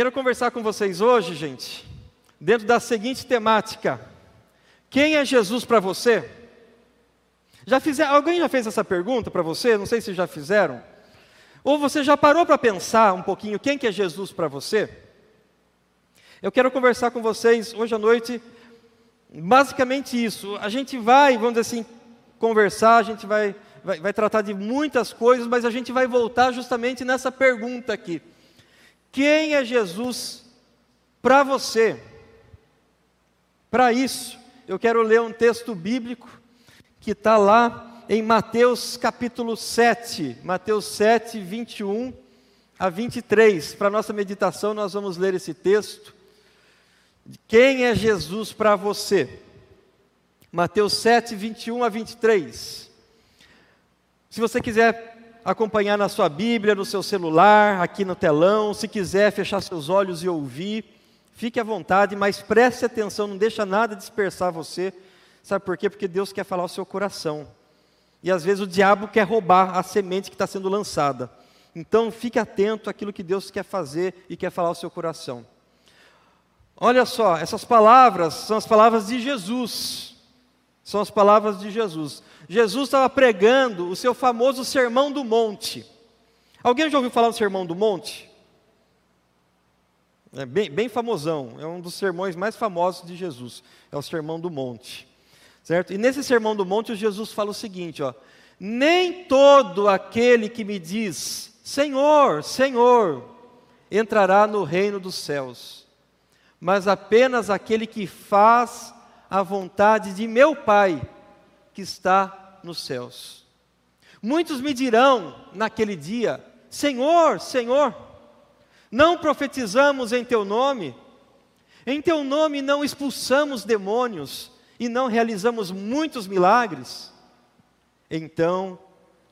Quero conversar com vocês hoje, gente, dentro da seguinte temática: Quem é Jesus para você? Já alguém já fez essa pergunta para você? Não sei se já fizeram. Ou você já parou para pensar um pouquinho quem que é Jesus para você? Eu quero conversar com vocês hoje à noite, basicamente isso. A gente vai, vamos dizer assim, conversar, a gente vai, vai, vai tratar de muitas coisas, mas a gente vai voltar justamente nessa pergunta aqui: Quem é Jesus para você? Para isso, eu quero ler um texto bíblico que está lá em Mateus capítulo 7, Mateus 7, 21 a 23. Para nossa meditação, nós vamos ler esse texto. Quem é Jesus para você? Mateus 7, 21 a 23. Se você quiser acompanhar na sua Bíblia, no seu celular, aqui no telão, se quiser fechar seus olhos e ouvir, fique à vontade, mas preste atenção, não deixa nada dispersar você. Sabe por quê? Porque Deus quer falar o seu coração. E às vezes o diabo quer roubar a semente que está sendo lançada. Então fique atento àquilo que Deus quer fazer e quer falar ao seu coração. Olha só, essas palavras são as palavras de Jesus. São as palavras de Jesus. Jesus estava pregando o seu famoso Sermão do Monte. Alguém já ouviu falar do Sermão do Monte? É bem, bem famosão, é um dos sermões mais famosos de Jesus. É o Sermão do Monte. Certo? E nesse sermão do monte, Jesus fala o seguinte: ó, nem todo aquele que me diz, Senhor, Senhor, entrará no reino dos céus, mas apenas aquele que faz a vontade de meu Pai que está nos céus. Muitos me dirão naquele dia: Senhor, Senhor, não profetizamos em teu nome, em teu nome não expulsamos demônios, e não realizamos muitos milagres, então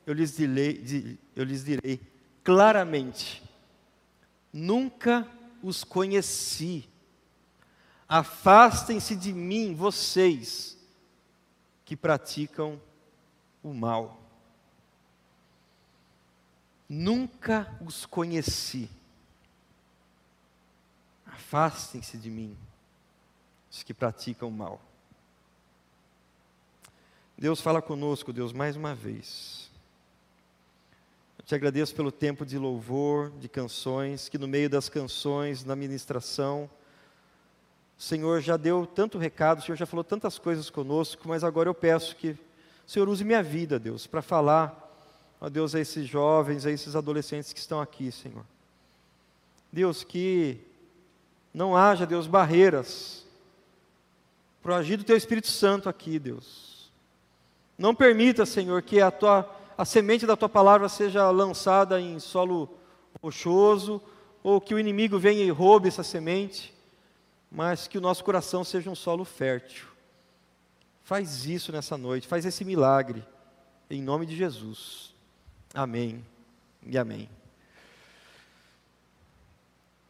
eu lhes direi, eu lhes direi claramente: nunca os conheci. Afastem-se de mim, vocês que praticam o mal. Nunca os conheci. Afastem-se de mim, os que praticam o mal. Deus fala conosco, Deus, mais uma vez. Eu te agradeço pelo tempo de louvor, de canções, que no meio das canções, na ministração, o Senhor já deu tanto recado, o Senhor já falou tantas coisas conosco, mas agora eu peço que o Senhor use minha vida, Deus, para falar, ó Deus, a esses jovens, a esses adolescentes que estão aqui, Senhor. Deus, que não haja, Deus, barreiras para o agir do Teu Espírito Santo aqui, Deus. Não permita, Senhor, que a, tua, a semente da tua palavra seja lançada em solo rochoso, ou que o inimigo venha e roube essa semente, mas que o nosso coração seja um solo fértil. Faz isso nessa noite, faz esse milagre, em nome de Jesus. Amém e amém.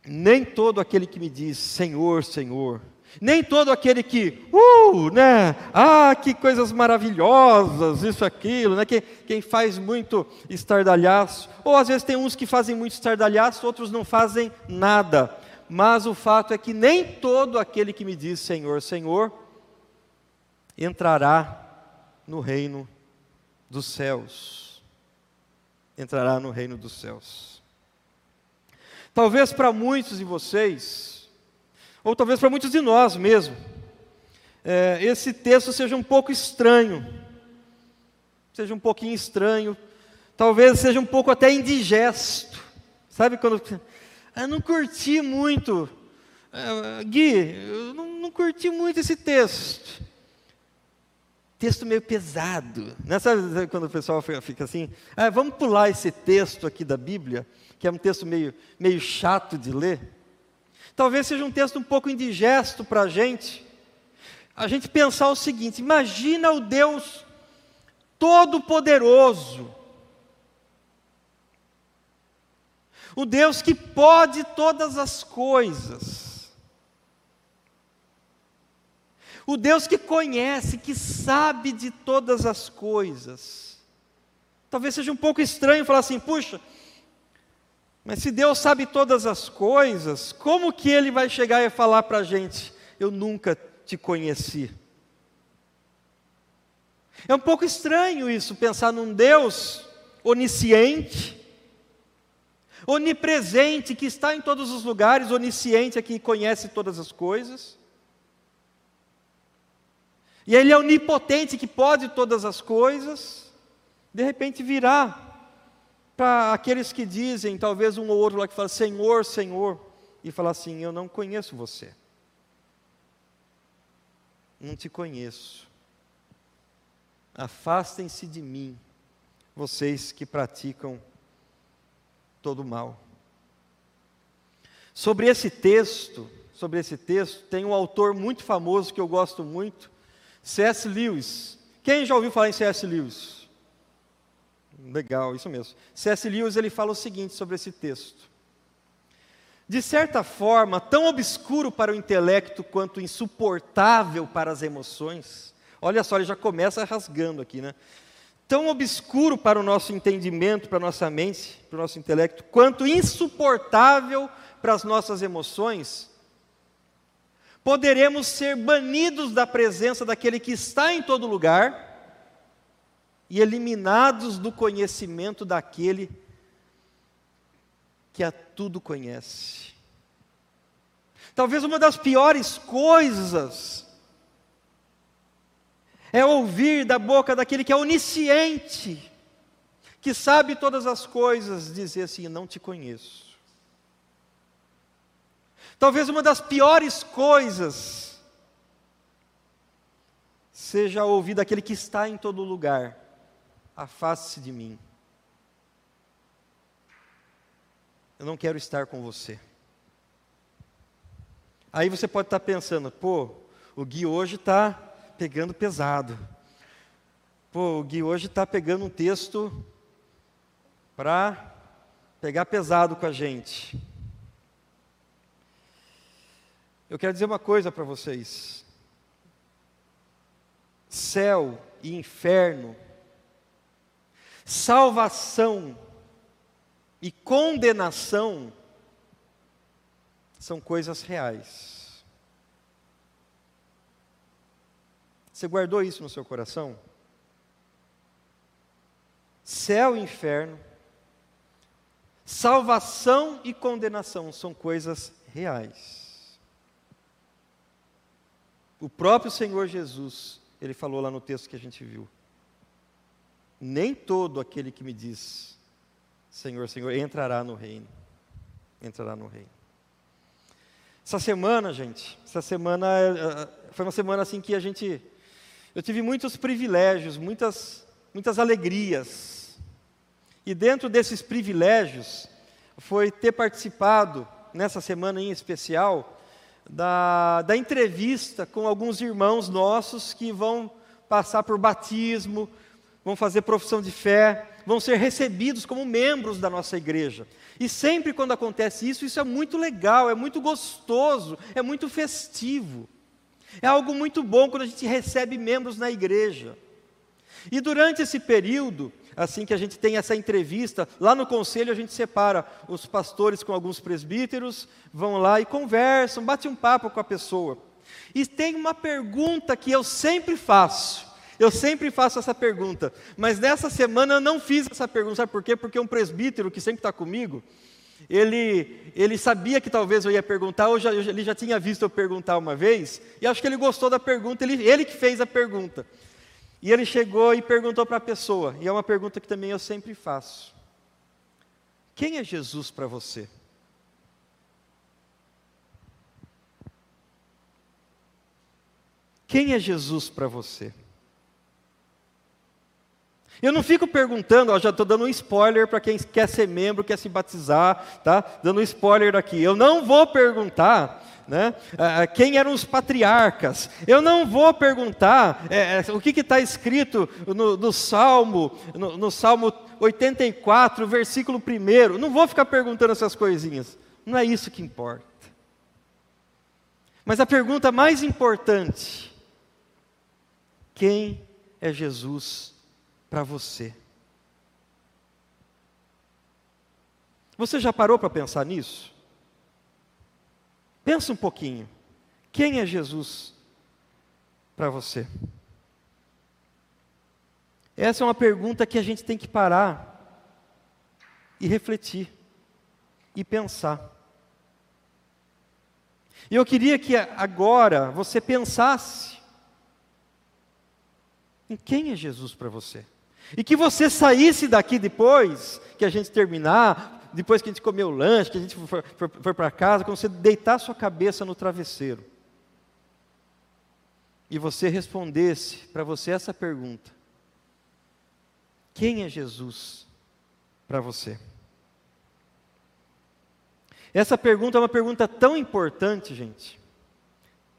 Nem todo aquele que me diz Senhor, Senhor, nem todo aquele que, uh, né, ah, que coisas maravilhosas, isso, aquilo, né, quem, quem faz muito estardalhaço, ou às vezes tem uns que fazem muito estardalhaço, outros não fazem nada, mas o fato é que nem todo aquele que me diz Senhor, Senhor, entrará no reino dos céus. Entrará no reino dos céus. Talvez para muitos de vocês, ou talvez para muitos de nós mesmo, é, esse texto seja um pouco estranho, seja um pouquinho estranho, talvez seja um pouco até indigesto. Sabe quando. Eu não curti muito, é, Gui, eu não, não curti muito esse texto texto meio pesado. Né? Sabe quando o pessoal fica assim, ah, vamos pular esse texto aqui da Bíblia, que é um texto meio, meio chato de ler? Talvez seja um texto um pouco indigesto para a gente. A gente pensar o seguinte: imagina o Deus Todo-Poderoso, o Deus que pode todas as coisas, o Deus que conhece, que sabe de todas as coisas. Talvez seja um pouco estranho falar assim: puxa, Mas se Deus sabe todas as coisas, como que Ele vai chegar e falar para a gente: Eu nunca te conheci? É um pouco estranho isso, pensar num Deus onisciente, onipresente, que está em todos os lugares, onisciente é que conhece todas as coisas. E Ele é onipotente, que pode todas as coisas. De repente virá para aqueles que dizem, talvez um ou outro lá que fala, Senhor, Senhor, e falar assim: Eu não conheço você. Não te conheço. Afastem-se de mim, vocês que praticam todo mal. Sobre esse texto, sobre esse texto, tem um autor muito famoso que eu gosto muito, C.S. Lewis. Quem já ouviu falar em C.S. Lewis? Legal, isso mesmo. C.S. Lewis ele fala o seguinte sobre esse texto. De certa forma, tão obscuro para o intelecto quanto insuportável para as emoções. Olha só, ele já começa rasgando aqui, né? Tão obscuro para o nosso entendimento, para a nossa mente, para o nosso intelecto, quanto insuportável para as nossas emoções, poderemos ser banidos da presença daquele que está em todo lugar e eliminados do conhecimento daquele que a tudo conhece. Talvez uma das piores coisas é ouvir da boca daquele que é onisciente, que sabe todas as coisas, dizer assim: Não te conheço. Talvez uma das piores coisas seja ouvir daquele que está em todo lugar: Afaste-se de mim. Eu não quero estar com você. Aí você pode estar pensando, pô, o Gui hoje está pegando pesado. Pô, o Gui hoje está pegando um texto para pegar pesado com a gente. Eu quero dizer uma coisa para vocês: céu e inferno, salvação e condenação são coisas reais. Você guardou isso no seu coração? Céu e inferno, salvação e condenação são coisas reais. O próprio Senhor Jesus, ele falou lá no texto que a gente viu: Nem todo aquele que me diz Senhor, Senhor entrará no reino. Entrará no reino. Essa semana, gente, essa semana eh, eh, foi uma semana assim que a gente eu tive muitos privilégios, muitas, muitas alegrias. E dentro desses privilégios, foi ter participado, nessa semana em especial, da, da entrevista com alguns irmãos nossos que vão passar por batismo, vão fazer profissão de fé, vão ser recebidos como membros da nossa igreja. E sempre quando acontece isso, isso é muito legal, é muito gostoso, é muito festivo. É algo muito bom quando a gente recebe membros na igreja. E durante esse período, assim que a gente tem essa entrevista, lá no conselho a gente separa os pastores com alguns presbíteros, vão lá e conversam, bate um papo com a pessoa. E tem uma pergunta que eu sempre faço. Eu sempre faço essa pergunta, mas nessa semana eu não fiz essa pergunta, sabe por quê? Porque um presbítero que sempre está comigo, ele, ele sabia que talvez eu ia perguntar, ou já, ele já tinha visto eu perguntar uma vez, e acho que ele gostou da pergunta, ele, ele que fez a pergunta. E ele chegou e perguntou para a pessoa, e é uma pergunta que também eu sempre faço: Quem é Jesus para você? Quem é Jesus para você? Eu não fico perguntando, ó, já estou dando um spoiler para quem quer ser membro, quer se batizar, tá? Dando um spoiler aqui. Eu não vou perguntar né, quem eram os patriarcas. Eu não vou perguntar é, é o que está escrito no, no Salmo, no, no, Salmo 84, versículo 1. Não vou ficar perguntando essas coisinhas. Não é isso que importa. Mas a pergunta mais importante: quem é Jesus para você. Você já parou para pensar nisso? Pensa um pouquinho. Quem é Jesus para você? Essa é uma pergunta que a gente tem que parar e refletir e pensar. E eu queria que agora você pensasse em quem é Jesus para você. E que você saísse daqui depois que a gente terminar, depois que a gente comer o lanche, que a gente for, para casa, quando você deitar sua cabeça no travesseiro. E você respondesse para você essa pergunta: Quem é Jesus para você? Essa pergunta é uma pergunta tão importante, gente,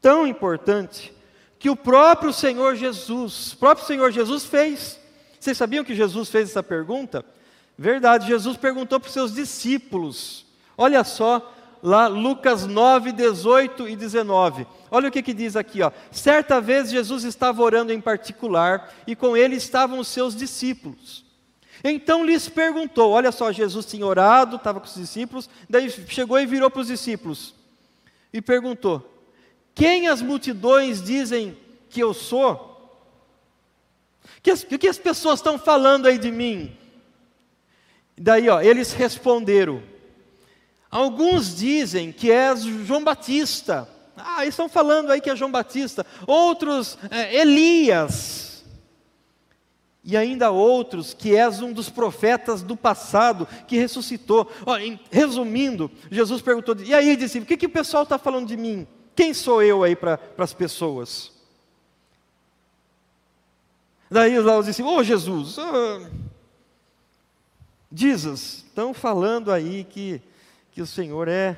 tão importante, que o próprio Senhor Jesus, próprio Senhor Jesus fez. Vocês sabiam que Jesus fez essa pergunta? Verdade, Jesus perguntou para os seus discípulos. Olha só, lá Lucas 9, 18 e 19. Olha o que, que diz aqui, ó. Certa vez Jesus estava orando em particular e com ele estavam os seus discípulos. Então lhes perguntou: olha só, Jesus tinha orado, estava com os discípulos, daí chegou e virou para os discípulos e perguntou: Quem as multidões dizem que eu sou? O que, as pessoas estão falando aí de mim? Daí, ó, eles responderam: Alguns dizem que és João Batista. Ah, estão falando aí que é João Batista. Outros, é, Elias e ainda outros que és um dos profetas do passado que ressuscitou. Ó, em, resumindo, Jesus perguntou: e aí, discípulo, o que, que o pessoal está falando de mim? Quem sou eu aí para as pessoas? Daí lá discípulos: Ô oh, Jesus, oh, Jesus, estão falando aí que, que o Senhor é,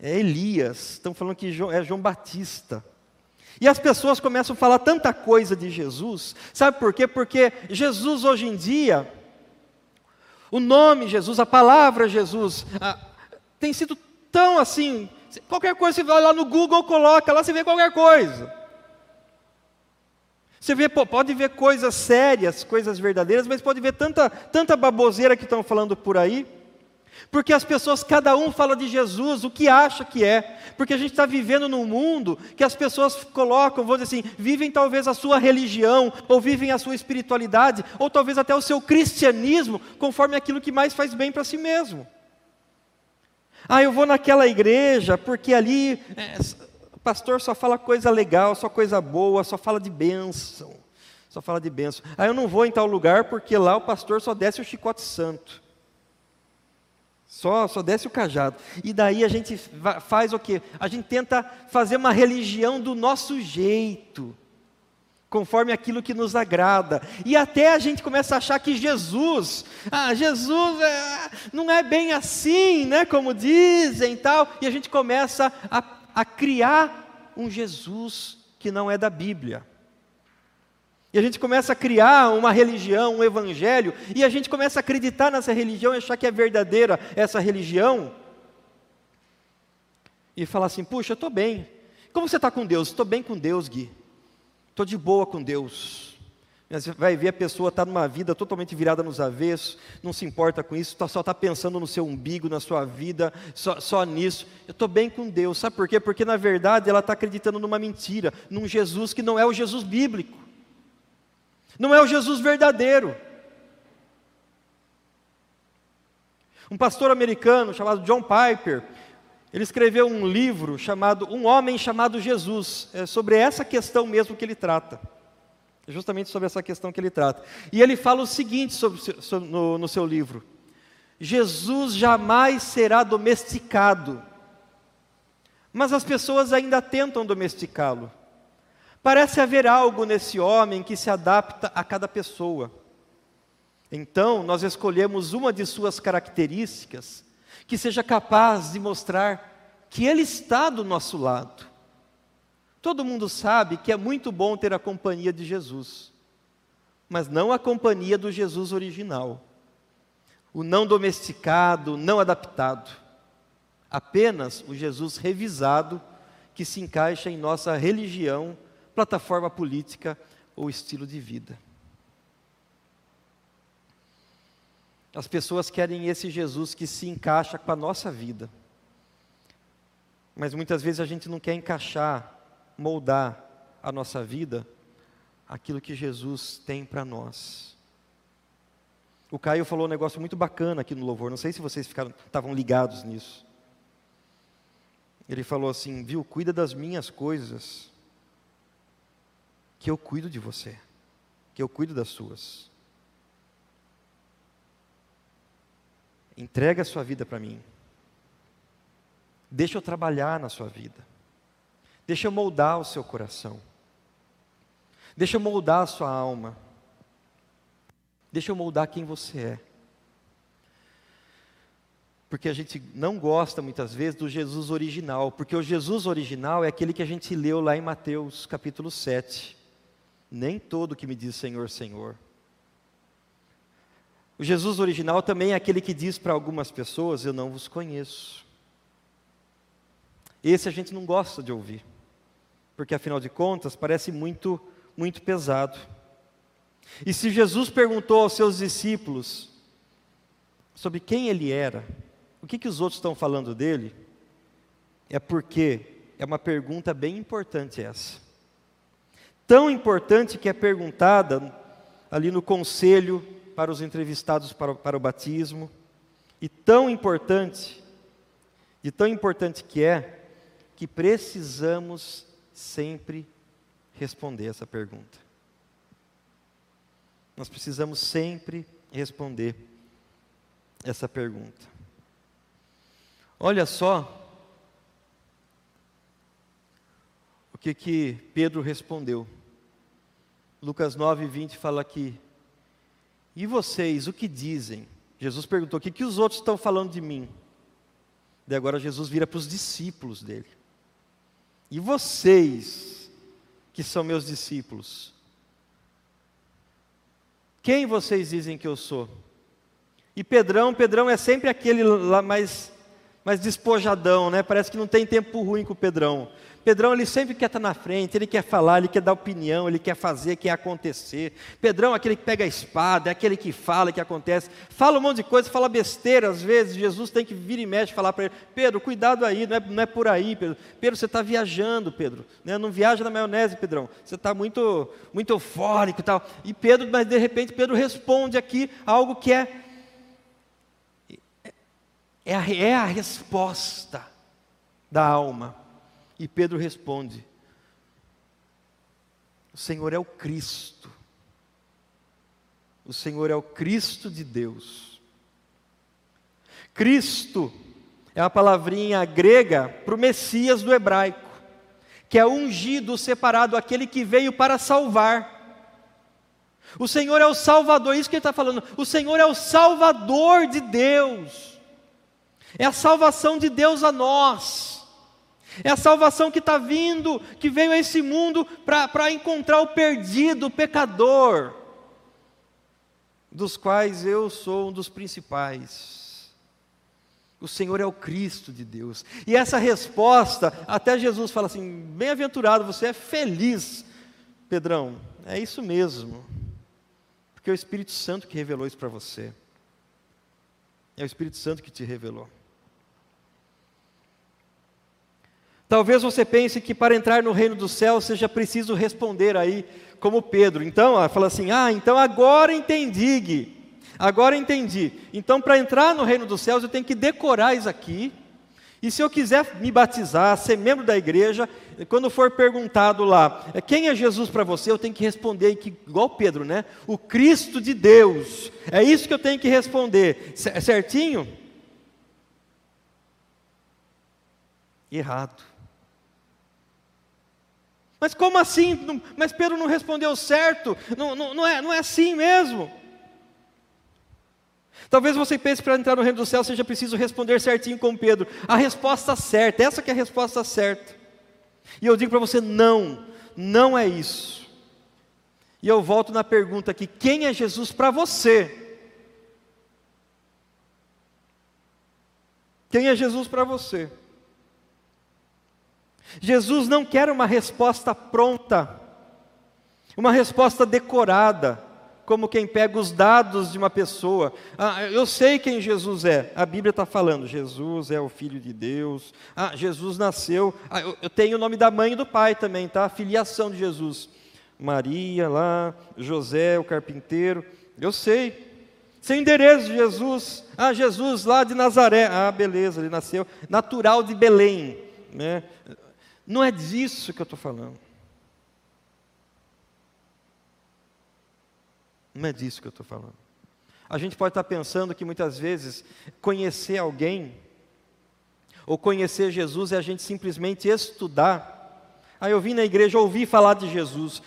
é Elias, estão falando que é João Batista. E as pessoas começam a falar tanta coisa de Jesus, sabe por quê? Porque Jesus hoje em dia, o nome Jesus, a palavra Jesus, tem sido tão assim, qualquer coisa você vai lá no Google, coloca lá, você vê qualquer coisa. Você vê, pode ver coisas sérias, coisas verdadeiras, mas pode ver tanta, tanta baboseira que estão falando por aí. Porque as pessoas, cada um fala de Jesus o que acha que é. Porque a gente está vivendo num mundo que as pessoas colocam, vou dizer assim, vivem talvez a sua religião, ou vivem a sua espiritualidade, ou talvez até o seu cristianismo, conforme aquilo que mais faz bem para si mesmo. Ah, eu vou naquela igreja porque ali é, pastor só fala coisa legal, só coisa boa, só fala de bênção. Só fala de bênção. Ah, eu não vou em tal lugar porque lá o pastor só desce o chicote santo. Só, só desce o cajado. E daí a gente faz o quê? A gente tenta fazer uma religião do nosso jeito, conforme aquilo que nos agrada. E até a gente começa a achar que Jesus, ah, Jesus é, não é bem assim, né? Como dizem tal. E a gente começa a, a criar um Jesus que não é da Bíblia. E a gente começa a criar uma religião, um evangelho, e a gente começa a acreditar nessa religião e achar que é verdadeira essa religião. E falar assim: puxa, eu estou bem. Como você está com Deus? Estou bem com Deus, Gui. Estou de boa com Deus. Você vai ver a pessoa está numa vida totalmente virada nos avessos, não se importa com isso, tá, só está pensando no seu umbigo, na sua vida, só, só nisso. Eu estou bem com Deus, sabe por quê? Porque na verdade ela está acreditando numa mentira, num Jesus que não é o Jesus bíblico. Não é o Jesus verdadeiro. Um pastor americano chamado John Piper, ele escreveu um livro chamado Um Homem Chamado Jesus, é sobre essa questão mesmo que ele trata. Justamente sobre essa questão que ele trata. E ele fala o seguinte sobre, sobre, no, no seu livro: Jesus jamais será domesticado, mas as pessoas ainda tentam domesticá-lo. Parece haver algo nesse homem que se adapta a cada pessoa. Então, nós escolhemos uma de suas características que seja capaz de mostrar que Ele está do nosso lado. Todo mundo sabe que é muito bom ter a companhia de Jesus, mas não a companhia do Jesus original, o não domesticado, não adaptado, apenas o Jesus revisado que se encaixa em nossa religião plataforma política ou estilo de vida. As pessoas querem esse Jesus que se encaixa com a nossa vida. Mas muitas vezes a gente não quer encaixar, moldar a nossa vida aquilo que Jesus tem para nós. O Caio falou um negócio muito bacana aqui no louvor, não sei se vocês ficaram, estavam ligados nisso. Ele falou assim: viu, cuida das minhas coisas, que eu cuido de você, que eu cuido das suas. Entrega a sua vida para mim. Deixa eu trabalhar na sua vida. Deixa moldar o seu coração. Deixa moldar a sua alma. Deixa moldar quem você é. Porque a gente não gosta muitas vezes do Jesus original, porque o Jesus original é aquele que a gente leu lá em Mateus capítulo 7. Nem todo que me diz Senhor, Senhor. O Jesus original também é aquele que diz para algumas pessoas: Eu não vos conheço. Esse a gente não gosta de ouvir, porque afinal de contas parece muito, muito pesado. E se Jesus perguntou aos seus discípulos sobre quem ele era, o que, que os outros estão falando dele, é porque é uma pergunta bem importante essa. Tão importante que é perguntada ali no conselho para os entrevistados para, para o batismo, e tão importante, de tão importante que é, que precisamos sempre responder essa pergunta. Nós precisamos sempre responder essa pergunta. Olha só o que que Pedro respondeu. Lucas 9, 20 fala aqui. E vocês, o que dizem? Jesus perguntou: o que, que os outros estão falando de mim? E agora Jesus vira para os discípulos dele. E vocês, que são meus discípulos, quem vocês dizem que eu sou? E Pedrão, Pedrão é sempre aquele lá mais, mais despojadão, né? Parece que não tem tempo ruim com o Pedrão. Pedrão, ele sempre quer estar na frente, ele quer falar, ele quer dar opinião, ele quer fazer, quer acontecer. Pedrão é aquele que pega a espada, é aquele que fala, que acontece. Fala um monte de coisa, fala besteira às vezes. Jesus tem que vir e mexe falar para ele: Pedro, cuidado aí, não é, não é por aí, Pedro. Pedro, você está viajando, Pedro. Né? Não viaja na maionese, Pedrão. Você está muito, muito eufórico e tal. E Pedro, mas de repente, Pedro responde aqui algo que é. É a, é a resposta da alma. E Pedro responde: O Senhor é o Cristo. O Senhor é o Cristo de Deus. Cristo é a palavrinha grega para o Messias do hebraico, que é ungido, separado, aquele que veio para salvar. O Senhor é o Salvador, isso que ele está falando. O Senhor é o Salvador de Deus, é a salvação de Deus a nós. É a salvação que está vindo, que veio a esse mundo para encontrar o perdido, o pecador, dos quais eu sou um dos principais. O Senhor é o Cristo de Deus. E essa resposta, até Jesus fala assim: bem-aventurado, você é feliz, Pedrão. É isso mesmo. Porque é o Espírito Santo que revelou isso para você. É o Espírito Santo que te revelou. Talvez você pense que para entrar no reino do céu seja preciso responder aí, como Pedro. Então, fala assim: ah, então agora entendi, Gui. Agora entendi. Então, para entrar no reino dos céus, eu tenho que decorar isso aqui. E se eu quiser me batizar, ser membro da igreja, quando for perguntado lá, quem é Jesus para você, eu tenho que responder que, igual Pedro, né? O Cristo de Deus. É isso que eu tenho que responder. Certinho? Errado. Mas como assim? Mas Pedro não respondeu certo, não, não, não, é, não é assim mesmo. Talvez você pense para entrar no reino do céu seja preciso responder certinho com Pedro. A resposta certa, essa que é a resposta certa. E eu digo para você, não, não é isso. E eu volto na pergunta aqui: quem é Jesus para você? Quem é Jesus para você? Jesus não quer uma resposta pronta, uma resposta decorada, como quem pega os dados de uma pessoa. Ah, eu sei quem Jesus é. A Bíblia está falando: Jesus é o Filho de Deus. Ah, Jesus nasceu. Ah, eu, eu tenho o nome da mãe e do pai também, tá? A filiação de Jesus. Maria lá, José, o carpinteiro. Eu sei. Seu endereço de Jesus. Ah, Jesus lá de Nazaré. Ah, beleza, ele nasceu natural de Belém. Né? Não é disso que eu estou falando. Não é disso que eu estou falando. A gente pode estar pensando que muitas vezes conhecer alguém, ou conhecer Jesus, é a gente simplesmente estudar. Aí eu vim na igreja ouvir falar de Jesus.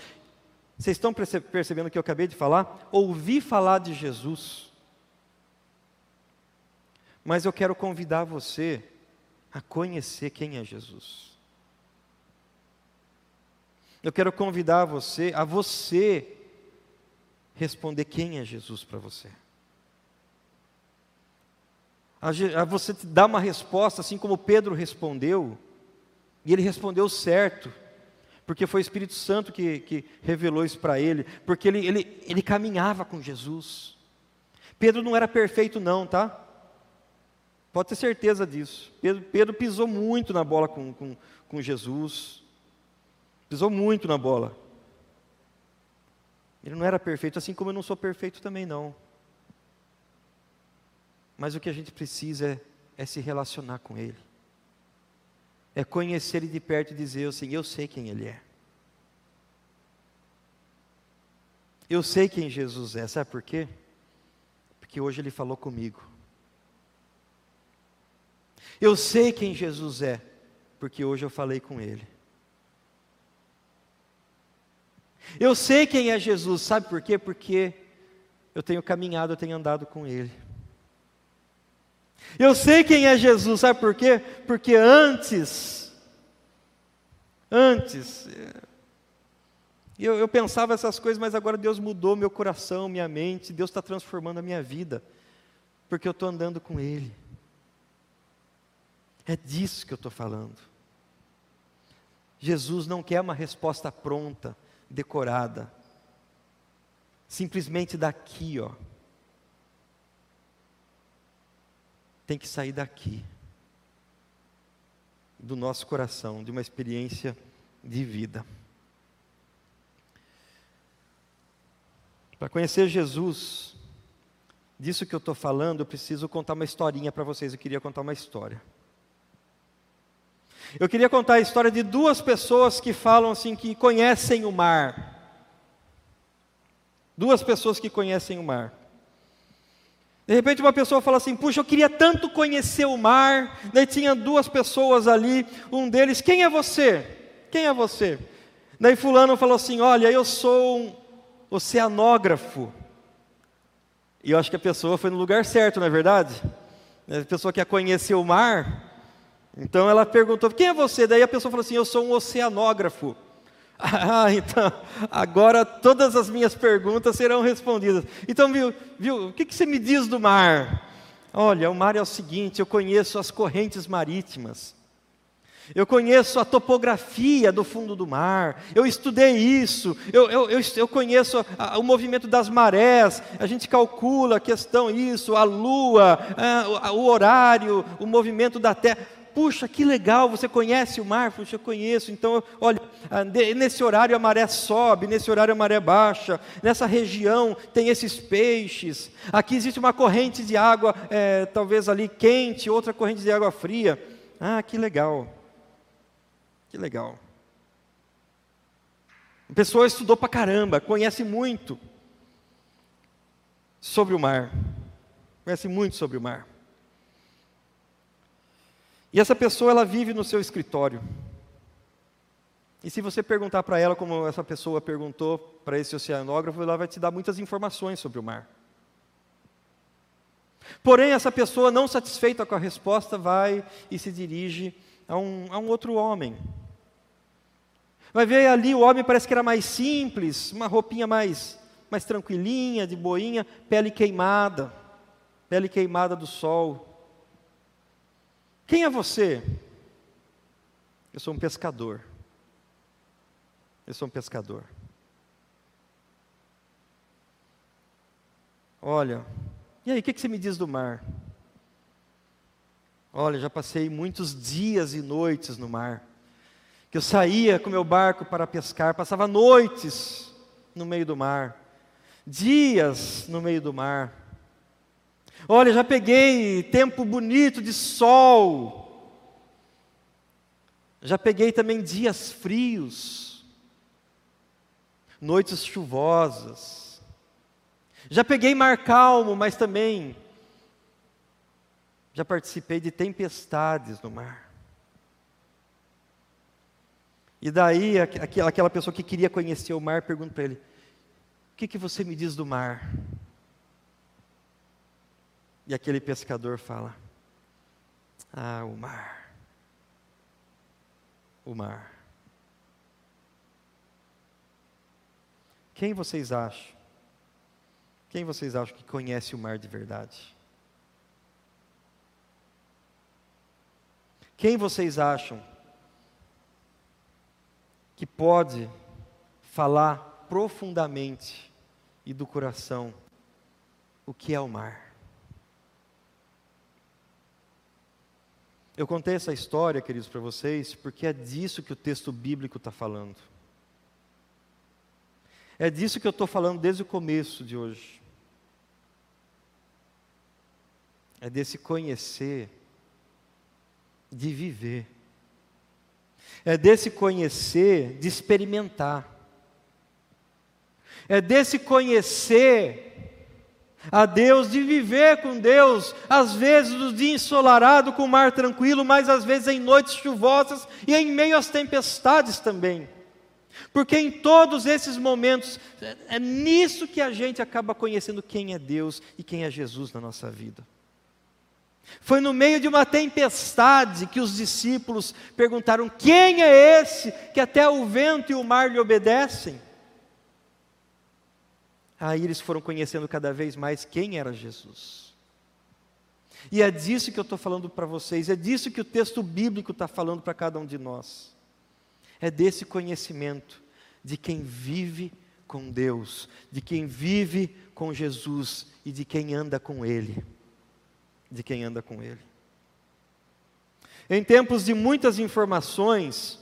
Vocês estão percebendo o que eu acabei de falar? Ouvi falar de Jesus. Mas eu quero convidar você a conhecer quem é Jesus. Eu quero convidar você a você responder quem é Jesus para você. A você dar uma resposta assim como Pedro respondeu, e ele respondeu certo, porque foi o Espírito Santo que, que revelou isso para ele, porque ele, ele, ele caminhava com Jesus. Pedro não era perfeito, não, tá? Pode ter certeza disso. Pedro, Pedro pisou muito na bola com, com, com Jesus, pisou muito na bola. Ele não era perfeito, assim como eu não sou perfeito também não. Mas o que a gente precisa é, é se relacionar com Ele. É conhecer Ele de perto e dizer assim, eu sei quem Ele é. Eu sei quem Jesus é, sabe por quê? Porque hoje Ele falou comigo. Eu sei quem Jesus é, porque hoje eu falei com Ele. Eu sei quem é Jesus, sabe por quê? Porque eu tenho caminhado, eu tenho andado com Ele. Eu sei quem é Jesus, sabe por quê? Porque antes, antes, eu, eu pensava essas coisas, mas agora Deus mudou meu coração, minha mente, Deus está transformando a minha vida, porque eu estou andando com Ele. É disso que eu estou falando. Jesus não quer uma resposta pronta decorada. Simplesmente daqui, ó. Tem que sair daqui. Do nosso coração, de uma experiência de vida. Para conhecer Jesus, disso que eu estou falando, eu preciso contar uma historinha para vocês. Eu queria contar uma história. Eu queria contar a história de duas pessoas que falam assim que conhecem o mar. Duas pessoas que conhecem o mar. De repente uma pessoa fala assim: "Puxa, eu queria tanto conhecer o mar". Daí tinha duas pessoas ali, um deles: "Quem é você? Quem é você?" Daí fulano falou assim: "Olha, eu sou um oceanógrafo". E eu acho que a pessoa foi no lugar certo, não é verdade? A pessoa quer conhecer o mar, então ela perguntou: quem é você? Daí a pessoa falou assim: eu sou um oceanógrafo. Ah, então, agora todas as minhas perguntas serão respondidas. Então, viu, viu o que, que você me diz do mar? Olha, o mar é o seguinte: eu conheço as correntes marítimas, eu conheço a topografia do fundo do mar, eu estudei isso, eu, eu, eu, eu conheço a, o movimento das marés, a gente calcula a questão isso, a lua, a, o horário, o movimento da terra puxa, que legal, você conhece o mar? Puxa, eu conheço. Então, olha, ah, nesse horário a maré sobe, nesse horário a maré baixa, nessa região tem esses peixes. Aqui existe uma corrente de água, é, talvez ali quente, outra corrente de água fria. Ah, que legal. Que legal. A pessoa estudou pra caramba, conhece muito sobre o mar. Conhece muito sobre o mar. E essa pessoa ela vive no seu escritório. E se você perguntar para ela como essa pessoa perguntou para esse oceanógrafo, ela vai te dar muitas informações sobre o mar. Porém, essa pessoa, não satisfeita com a resposta, vai e se dirige a um, a um outro homem. Vai ver ali o homem parece que era mais simples, uma roupinha mais, mais tranquilinha, de boinha, pele queimada, pele queimada do sol. Quem é você? Eu sou um pescador. Eu sou um pescador. Olha, e aí, o que, que você me diz do mar? Olha, já passei muitos dias e noites no mar. Que eu saía com meu barco para pescar, passava noites no meio do mar, dias no meio do mar. Olha, já peguei tempo bonito de sol. Já peguei também dias frios, noites chuvosas. Já peguei mar calmo, mas também já participei de tempestades no mar. E daí aquela pessoa que queria conhecer o mar pergunta para ele: O que, que você me diz do mar? E aquele pescador fala: Ah, o mar. O mar. Quem vocês acham? Quem vocês acham que conhece o mar de verdade? Quem vocês acham que pode falar profundamente e do coração o que é o mar? Eu contei essa história, queridos, para vocês, porque é disso que o texto bíblico está falando. É disso que eu estou falando desde o começo de hoje. É desse conhecer, de viver. É desse conhecer, de experimentar. É desse conhecer a Deus, de viver com Deus, às vezes no dia ensolarado, com o mar tranquilo, mas às vezes em noites chuvosas e em meio às tempestades também. Porque em todos esses momentos, é, é nisso que a gente acaba conhecendo quem é Deus e quem é Jesus na nossa vida. Foi no meio de uma tempestade que os discípulos perguntaram: Quem é esse que até o vento e o mar lhe obedecem? Aí eles foram conhecendo cada vez mais quem era Jesus. E é disso que eu estou falando para vocês, é disso que o texto bíblico está falando para cada um de nós. É desse conhecimento de quem vive com Deus, de quem vive com Jesus e de quem anda com Ele. De quem anda com Ele. Em tempos de muitas informações,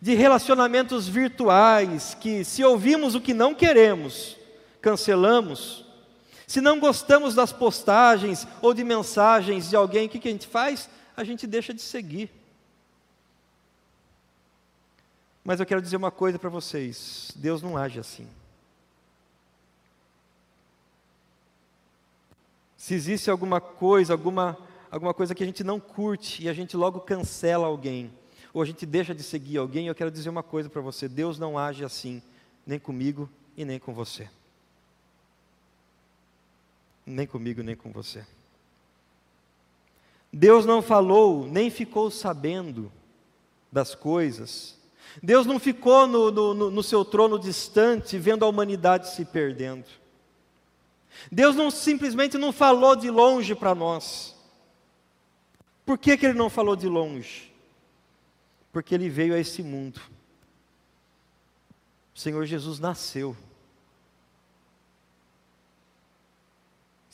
de relacionamentos virtuais, que se ouvimos o que não queremos, cancelamos, se não gostamos das postagens ou de mensagens de alguém, o que, a gente faz? A gente deixa de seguir. Mas eu quero dizer uma coisa para vocês: Deus não age assim. Se existe alguma coisa, alguma, alguma coisa que a gente não curte e a gente logo cancela alguém, ou a gente deixa de seguir alguém, eu quero dizer uma coisa para você: Deus não age assim, nem comigo e nem com você nem comigo, nem com você. Deus não falou, nem ficou sabendo das coisas. Deus não ficou no, no, no, seu trono distante, vendo a humanidade se perdendo. Deus não simplesmente não falou de longe para nós. Por que, que Ele não falou de longe? Porque Ele veio a esse mundo. O Senhor Jesus nasceu.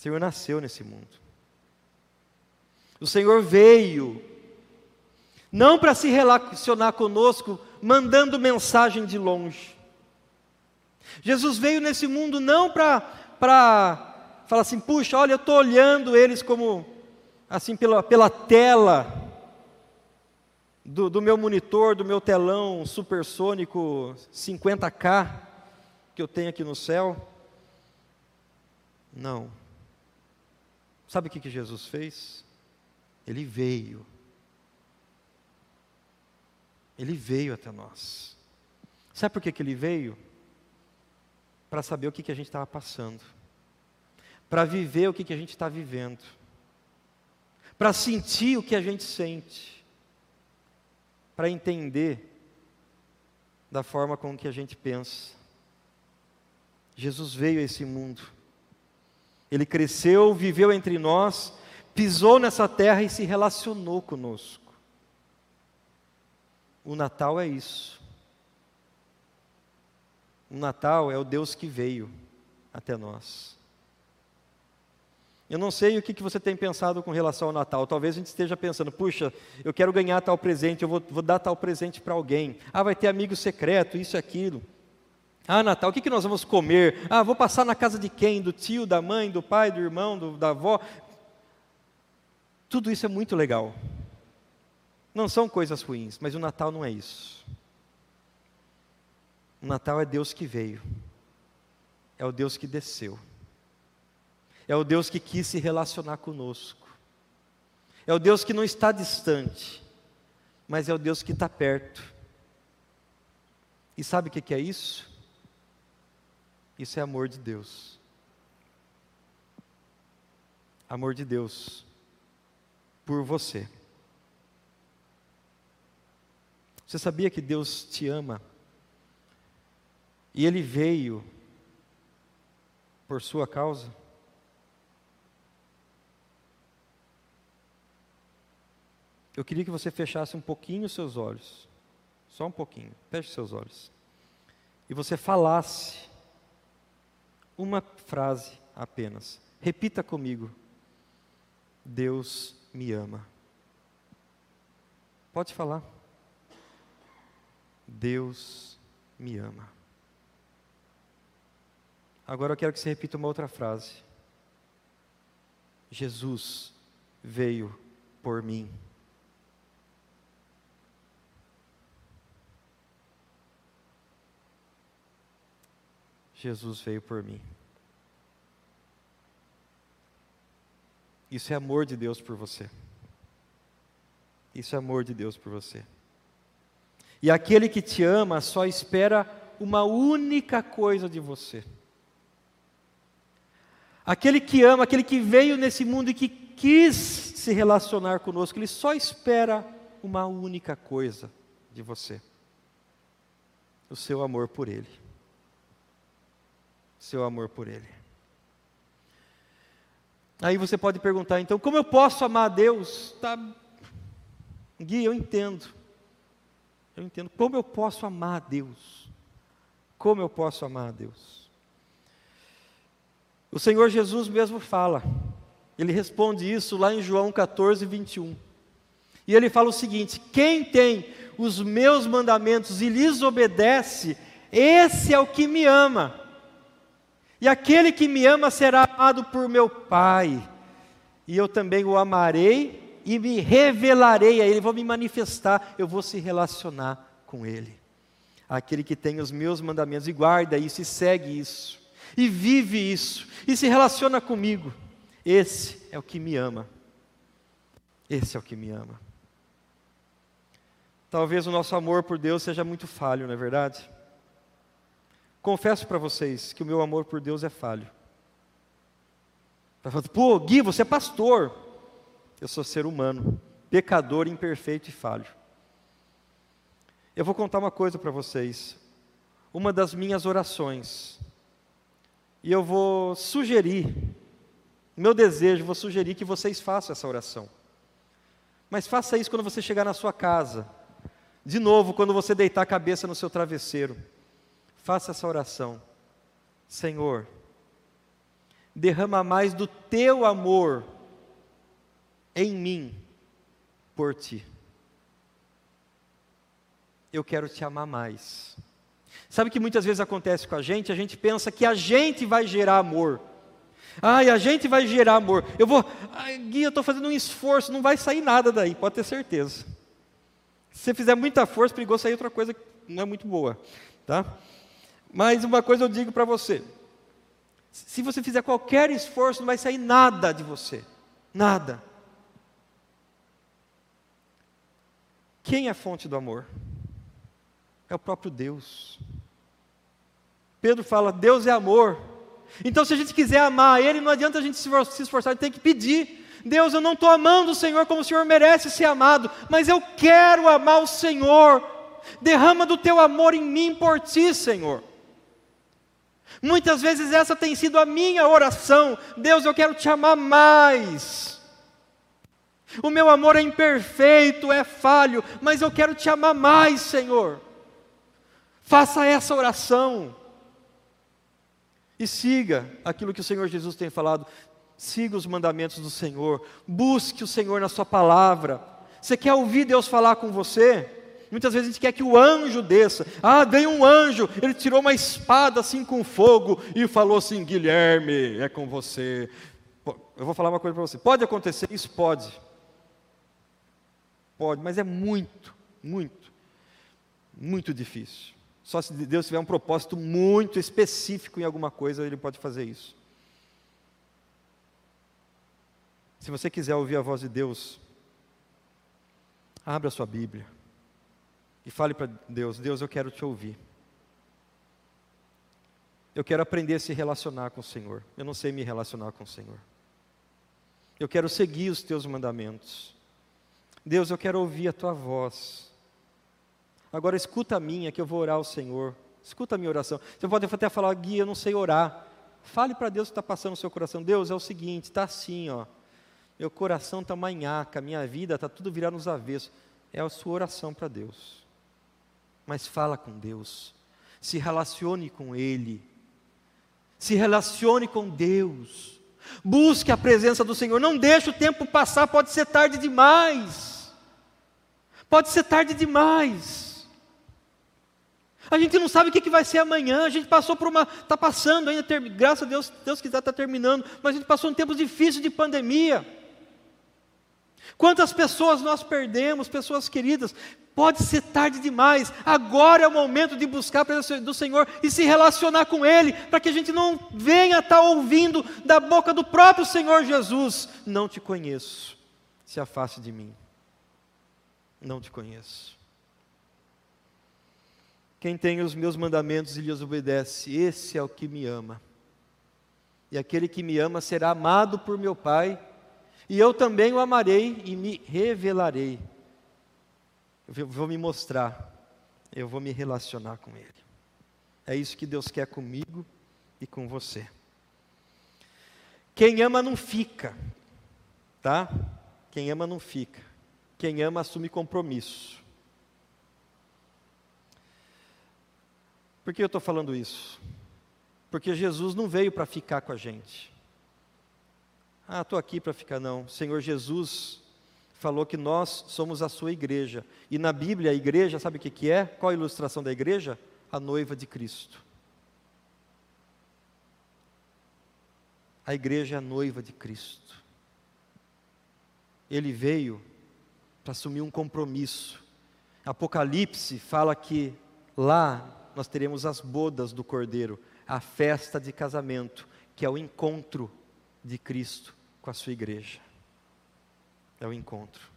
Senhor nasceu nesse mundo. O Senhor veio, não para se relacionar conosco, mandando mensagem de longe. Jesus veio nesse mundo não para falar assim, puxa, olha, eu estou olhando eles como, assim, pela, pela tela do, do meu monitor, do meu telão supersônico 50K que eu tenho aqui no céu. Não. Sabe o que, que Jesus fez? Ele veio. Ele veio até nós. Sabe por que, que ele veio? Para saber o que, que a gente estava passando, para viver o que, que a gente está vivendo, para sentir o que a gente sente, para entender da forma com que a gente pensa. Jesus veio a esse mundo ele cresceu, viveu entre nós, pisou nessa terra e se relacionou conosco. O Natal é isso. O Natal é o Deus que veio até nós. Eu não sei o que, você tem pensado com relação ao Natal. Talvez a gente esteja pensando, puxa, eu quero ganhar tal presente, eu vou, vou dar tal presente para alguém. Ah, vai ter amigo secreto, isso e aquilo. Ah, Natal, o que, que nós vamos comer? Ah, vou passar na casa de quem? Do tio, da mãe, do pai, do irmão, do, da avó. Tudo isso é muito legal. Não são coisas ruins, mas o Natal não é isso. O Natal é Deus que veio, é o Deus que desceu, é o Deus que quis se relacionar conosco, é o Deus que não está distante, mas é o Deus que está perto. E sabe o que é isso? Isso é amor de Deus. Amor de Deus por você. Você sabia que Deus te ama? E Ele veio por sua causa? Eu queria que você fechasse um pouquinho os seus olhos, só um pouquinho, feche seus olhos, e você falasse uma frase apenas. Repita comigo: Deus me ama. Pode falar. Deus me ama. Agora eu quero que você repita uma outra frase. Jesus veio por mim. Jesus veio por mim. Isso é amor de Deus por você. Isso é amor de Deus por você. E aquele que te ama só espera uma única coisa de você. Aquele que ama, aquele que veio nesse mundo e que quis se relacionar conosco, ele só espera uma única coisa de você: o seu amor por Ele seu amor por Ele. Aí você pode perguntar, então, como eu posso amar a Deus? Tá, Gui, eu entendo. Eu entendo. Como eu posso amar a Deus? Como eu posso amar a Deus? O Senhor Jesus mesmo fala, ele responde isso lá em João 14, 21. E ele fala o seguinte: quem tem os meus mandamentos e lhes obedece, esse é o que me ama. E aquele que me ama será amado por meu Pai, e eu também o amarei e me revelarei a Ele, vou me manifestar, eu vou se relacionar com Ele. Aquele que tem os meus mandamentos e guarda isso, e segue isso, e vive isso, e se relaciona comigo, esse é o que me ama. Esse é o que me ama. Talvez o nosso amor por Deus seja muito falho, não é verdade? Confesso para vocês que o meu amor por Deus é falho. Pô, Gui, você é pastor. Eu sou ser humano, pecador, imperfeito e falho. Eu vou contar uma coisa para vocês. Uma das minhas orações. E eu vou sugerir, meu desejo, vou sugerir que vocês façam essa oração. Mas faça isso quando você chegar na sua casa. De novo, quando você deitar a cabeça no seu travesseiro. Faça essa oração. Senhor, derrama mais do teu amor em mim por ti. Eu quero te amar mais. Sabe que muitas vezes acontece com a gente? A gente pensa que a gente vai gerar amor. Ai, a gente vai gerar amor. Eu vou, ai, eu estou fazendo um esforço, não vai sair nada daí, pode ter certeza. Se você fizer muita força, perigoso sair outra coisa que não é muito boa, tá? Mas uma coisa eu digo para você: se você fizer qualquer esforço, não vai sair nada de você. Nada. Quem é a fonte do amor? É o próprio Deus. Pedro fala: Deus é amor. Então, se a gente quiser amar Ele, não adianta a gente se esforçar, a gente tem que pedir. Deus, eu não estou amando o Senhor como o Senhor merece ser amado, mas eu quero amar o Senhor. Derrama do teu amor em mim por ti, Senhor. Muitas vezes essa tem sido a minha oração. Deus, eu quero te amar mais. O meu amor é imperfeito, é falho, mas eu quero te amar mais, Senhor. Faça essa oração. E siga aquilo que o Senhor Jesus tem falado. siga os mandamentos do Senhor, busque o Senhor na Sua palavra. Você quer ouvir Deus falar com você? Muitas vezes a gente quer que o anjo desça. Ah, veio um anjo, ele tirou uma espada assim com fogo e falou assim: Guilherme, é com você. Eu vou falar uma coisa para você. Pode acontecer isso? Pode. Pode, mas é muito, muito, muito difícil. Só se Deus tiver um propósito muito específico em alguma coisa, Ele pode fazer isso. Se você quiser ouvir a voz de Deus, abra sua Bíblia e fale para Deus: Deus, eu quero te ouvir. Eu quero aprender a se relacionar com o Senhor. Eu não sei me relacionar com o Senhor. Eu quero seguir os teus mandamentos. Deus, eu quero ouvir a tua voz. Agora escuta a minha, que eu vou orar ao Senhor. Escuta a minha oração. Você pode até falar, Gui, eu não sei orar. Fale para Deus o que está passando no seu coração. Deus, é o seguinte, está assim, ó. Meu coração está manhaca, minha vida está tudo virado nos avessos. É a sua oração para Deus. Mas fala com Deus. Se relacione com Ele. Se relacione com Deus. Busque a presença do Senhor. Não deixe o tempo passar, pode ser tarde demais. Pode ser tarde demais. A gente não sabe o que vai ser amanhã. A gente passou por uma. Está passando ainda, ter, graças a Deus, Deus quiser está terminando. Mas a gente passou um tempo difícil de pandemia. Quantas pessoas nós perdemos, pessoas queridas, pode ser tarde demais, agora é o momento de buscar a presença do Senhor e se relacionar com Ele, para que a gente não venha estar ouvindo da boca do próprio Senhor Jesus: Não te conheço, se afaste de mim, não te conheço. Quem tem os meus mandamentos e lhes obedece, esse é o que me ama. E aquele que me ama será amado por meu Pai e eu também o amarei e me revelarei. Eu vou me mostrar, eu vou me relacionar com Ele. É isso que Deus quer comigo e com você. Quem ama não fica, tá? Quem ama não fica. Quem ama assume compromisso. Por que eu estou falando isso? Porque Jesus não veio para ficar com a gente. Ah, estou aqui para ficar, não. O Senhor Jesus falou que nós somos a sua igreja. E na Bíblia, a igreja, sabe o que, que é? Qual a ilustração da igreja? A noiva de Cristo. A igreja é a noiva de Cristo. Ele veio para assumir um compromisso. Apocalipse fala que lá nós teremos as bodas do Cordeiro, a festa de casamento, que é o encontro de Cristo com a sua igreja. É o encontro.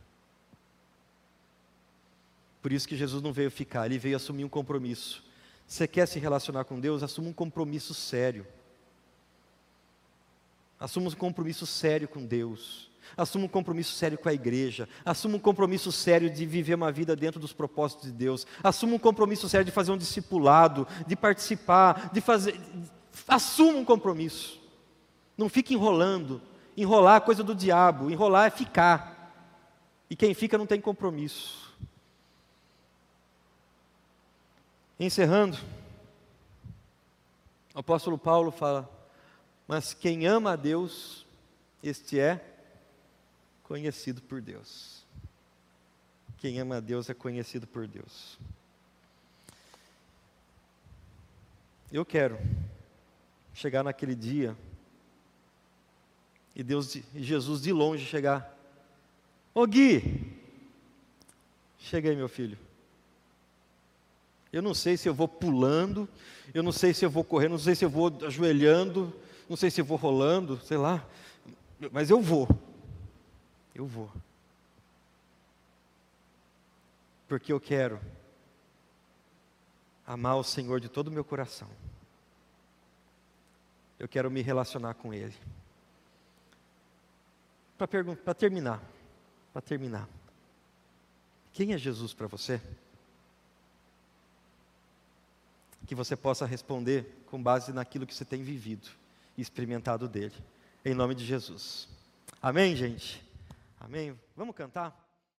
Por isso que Jesus não veio ficar, ele veio assumir um compromisso. Você quer se relacionar com Deus? Assuma um compromisso sério. Assuma um compromisso sério com Deus. Assuma um compromisso sério com a igreja. Assuma um compromisso sério de viver uma vida dentro dos propósitos de Deus. Assuma um compromisso sério de fazer um discipulado, de participar, de fazer. Assuma um compromisso. Não fique enrolando. Enrolar é coisa do diabo. Enrolar é ficar. E quem fica não tem compromisso. Encerrando, o apóstolo Paulo fala: Mas quem ama a Deus, este é conhecido por Deus. Quem ama a Deus é conhecido por Deus. Eu quero chegar naquele dia e Deus e Jesus de longe chegar. Ô Gui, chega aí meu filho. Eu não sei se eu vou pulando, eu não sei se eu vou correndo, não sei se eu vou ajoelhando, não sei se eu vou rolando, sei lá, mas eu vou. Eu vou. Porque eu quero amar o Senhor de todo o meu coração. Eu quero me relacionar com Ele para terminar, para terminar. Quem é Jesus para você? Que você possa responder com base naquilo que você tem vivido e experimentado dele. Em nome de Jesus. Amém, gente? Amém? Vamos cantar?